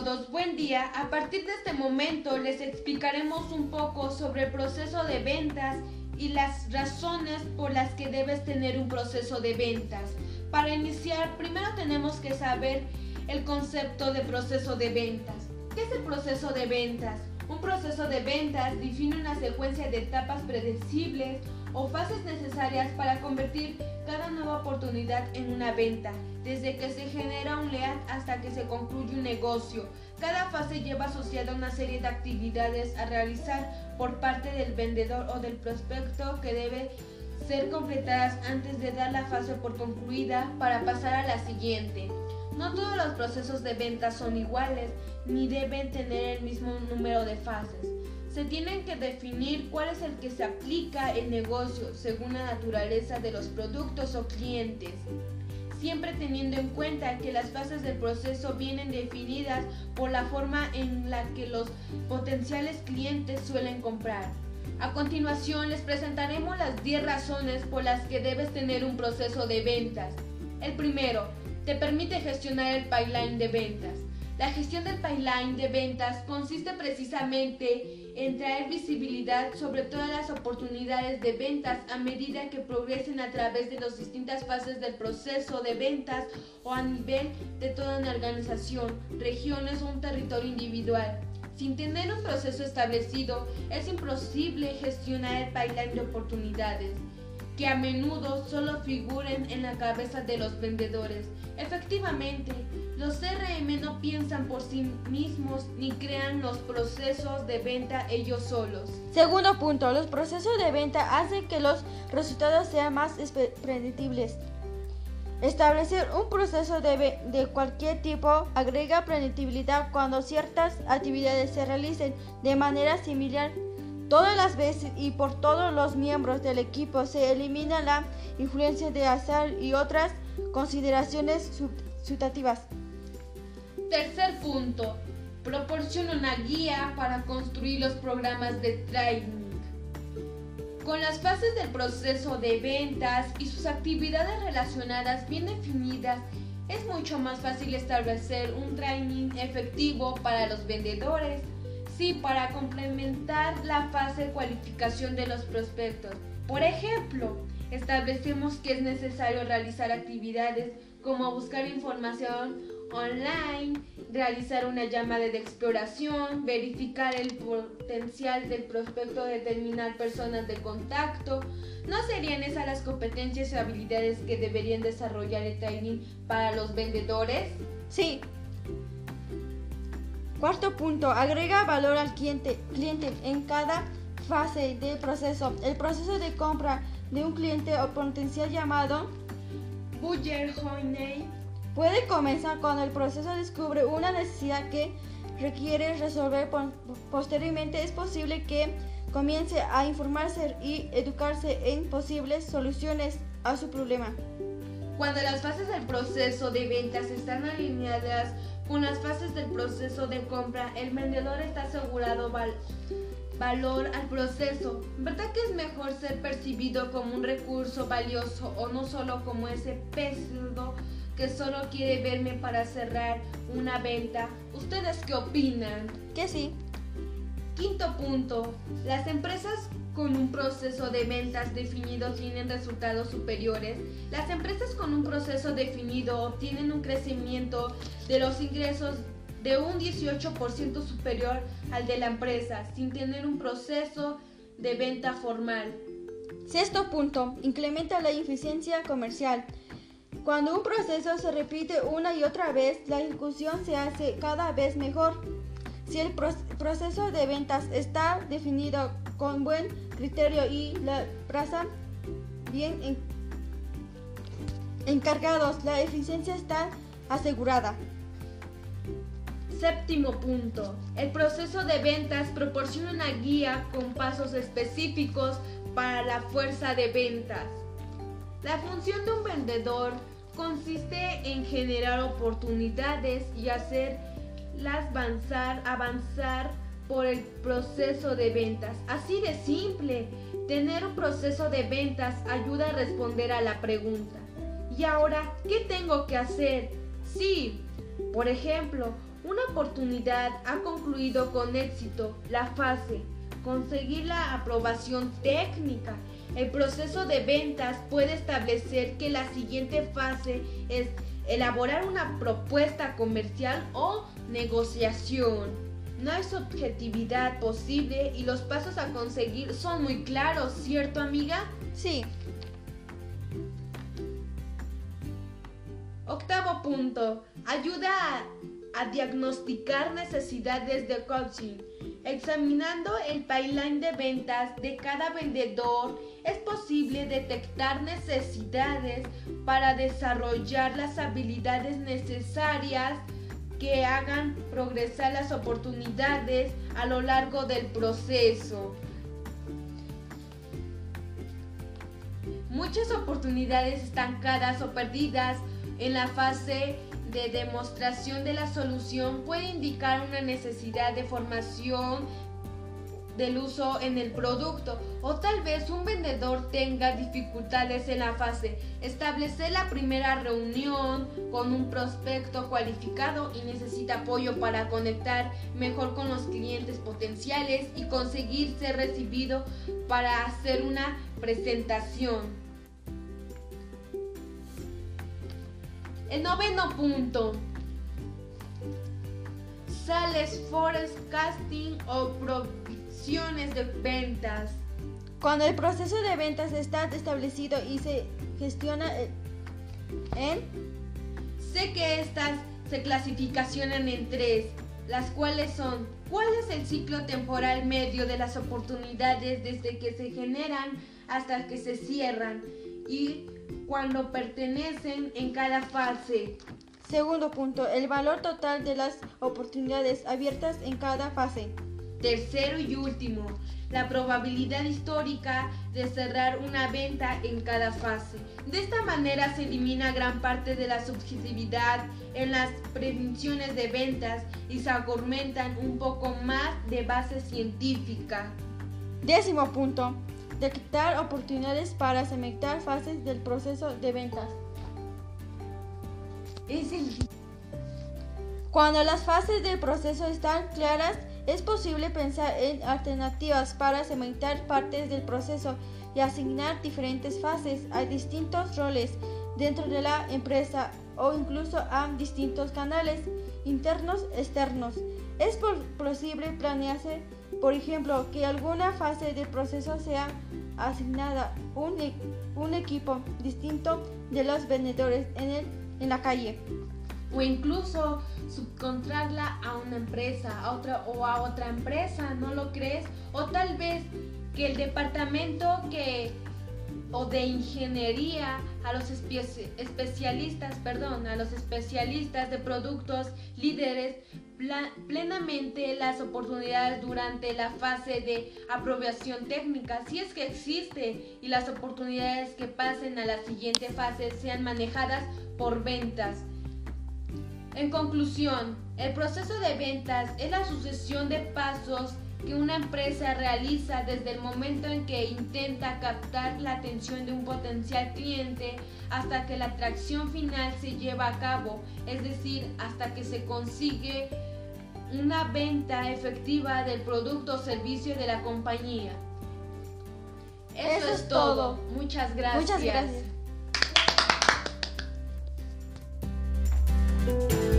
todos, buen día. A partir de este momento les explicaremos un poco sobre el proceso de ventas y las razones por las que debes tener un proceso de ventas. Para iniciar, primero tenemos que saber el concepto de proceso de ventas. ¿Qué es el proceso de ventas? Un proceso de ventas define una secuencia de etapas predecibles o fases necesarias para convertir cada nueva oportunidad en una venta, desde que se genera un lead hasta que se concluye un negocio. Cada fase lleva asociada una serie de actividades a realizar por parte del vendedor o del prospecto que debe ser completadas antes de dar la fase por concluida para pasar a la siguiente. No todos los procesos de venta son iguales ni deben tener el mismo número de fases se tienen que definir cuál es el que se aplica el negocio según la naturaleza de los productos o clientes, siempre teniendo en cuenta que las fases del proceso vienen definidas por la forma en la que los potenciales clientes suelen comprar. A continuación les presentaremos las 10 razones por las que debes tener un proceso de ventas. El primero, te permite gestionar el pipeline de ventas. La gestión del pipeline de ventas consiste precisamente en traer visibilidad sobre todas las oportunidades de ventas a medida que progresen a través de las distintas fases del proceso de ventas o a nivel de toda una organización, regiones o un territorio individual. Sin tener un proceso establecido, es imposible gestionar el pipeline de oportunidades a menudo solo figuren en la cabeza de los vendedores. Efectivamente, los CRM no piensan por sí mismos ni crean los procesos de venta ellos solos. Segundo punto, los procesos de venta hacen que los resultados sean más predictibles. Establecer un proceso de, de, cualquier tipo agrega predictibilidad cuando ciertas actividades se realicen de manera similar todas las veces y por todos los miembros del equipo. Se elimina la influencia de azar y otras consideraciones subjetivas. Tercer punto, proporciona una guía para construir los programas de training. Con las fases del proceso de ventas y sus actividades relacionadas bien definidas, es mucho más fácil establecer un training efectivo para los vendedores, sí, para complementar la fase de cualificación de los prospectos. Por ejemplo, establecemos que es necesario realizar actividades como buscar información online, realizar una llamada de exploración, verificar el potencial del prospecto, determinar personas de contacto. ¿No serían esas las competencias y habilidades que deberían desarrollar el training para los vendedores? Sí. Cuarto punto, agrega valor al cliente, cliente en cada fase del proceso. El proceso de compra de un cliente o potencial llamado Buyer Honey Puede comenzar cuando el proceso descubre una necesidad que requiere resolver. Posteriormente es posible que comience a informarse y educarse en posibles soluciones a su problema. Cuando las fases del proceso de ventas están alineadas con las fases del proceso de compra, el vendedor está asegurado valor al proceso. ¿Verdad que es mejor ser percibido como un recurso valioso o no solo como ese peso que solo quiere verme para cerrar una venta. ¿Ustedes qué opinan? Que sí. Quinto punto. Las empresas con un proceso de ventas definido tienen resultados superiores. Las empresas con un proceso definido obtienen un crecimiento de los ingresos de un 18% superior al de la empresa sin tener un proceso de venta formal. Sexto punto. Incrementa la eficiencia comercial. Cuando un proceso se repite una y otra vez, la ejecución se hace cada vez mejor. Si el proceso de ventas está definido con buen criterio y la plaza bien encargados, la eficiencia está asegurada. Séptimo punto. El proceso de ventas proporciona una guía con pasos específicos para la fuerza de ventas. La función de un vendedor consiste en generar oportunidades y hacerlas avanzar, avanzar por el proceso de ventas. Así de simple. Tener un proceso de ventas ayuda a responder a la pregunta. ¿Y ahora qué tengo que hacer? Sí, por ejemplo, una oportunidad ha concluido con éxito la fase, conseguir la aprobación técnica. El proceso de ventas puede establecer que la siguiente fase es elaborar una propuesta comercial o negociación. No hay subjetividad posible y los pasos a conseguir son muy claros, ¿cierto amiga? Sí. Octavo punto. Ayuda a a diagnosticar necesidades de coaching. Examinando el pipeline de ventas de cada vendedor, es posible detectar necesidades para desarrollar las habilidades necesarias que hagan progresar las oportunidades a lo largo del proceso. Muchas oportunidades estancadas o perdidas en la fase de demostración de la solución puede indicar una necesidad de formación del uso en el producto o tal vez un vendedor tenga dificultades en la fase. Establecer la primera reunión con un prospecto cualificado y necesita apoyo para conectar mejor con los clientes potenciales y conseguir ser recibido para hacer una presentación. El noveno punto. Sales, forecasting o provisiones de ventas. Cuando el proceso de ventas está establecido y se gestiona en... Sé que estas se clasificacionan en tres, las cuales son cuál es el ciclo temporal medio de las oportunidades desde que se generan hasta que se cierran y cuando pertenecen en cada fase. Segundo punto, el valor total de las oportunidades abiertas en cada fase. Tercero y último, la probabilidad histórica de cerrar una venta en cada fase. De esta manera se elimina gran parte de la subjetividad en las predicciones de ventas y se argumentan un poco más de base científica. Décimo punto, detectar oportunidades para segmentar fases del proceso de ventas. Cuando las fases del proceso están claras, es posible pensar en alternativas para segmentar partes del proceso y asignar diferentes fases a distintos roles dentro de la empresa o incluso a distintos canales internos externos. Es posible planearse, por ejemplo, que alguna fase del proceso sea asignada un, e, un equipo distinto de los vendedores en, en la calle. O incluso subcontratarla a una empresa a otra, o a otra empresa, ¿no lo crees? O tal vez que el departamento que o de ingeniería a los especialistas, perdón, a los especialistas de productos líderes plenamente las oportunidades durante la fase de aprobación técnica, si es que existe, y las oportunidades que pasen a la siguiente fase sean manejadas por ventas. En conclusión, el proceso de ventas es la sucesión de pasos que una empresa realiza desde el momento en que intenta captar la atención de un potencial cliente hasta que la atracción final se lleva a cabo, es decir, hasta que se consigue una venta efectiva del producto o servicio de la compañía. Eso, es todo. Muchas gracias. Muchas gracias. Bye.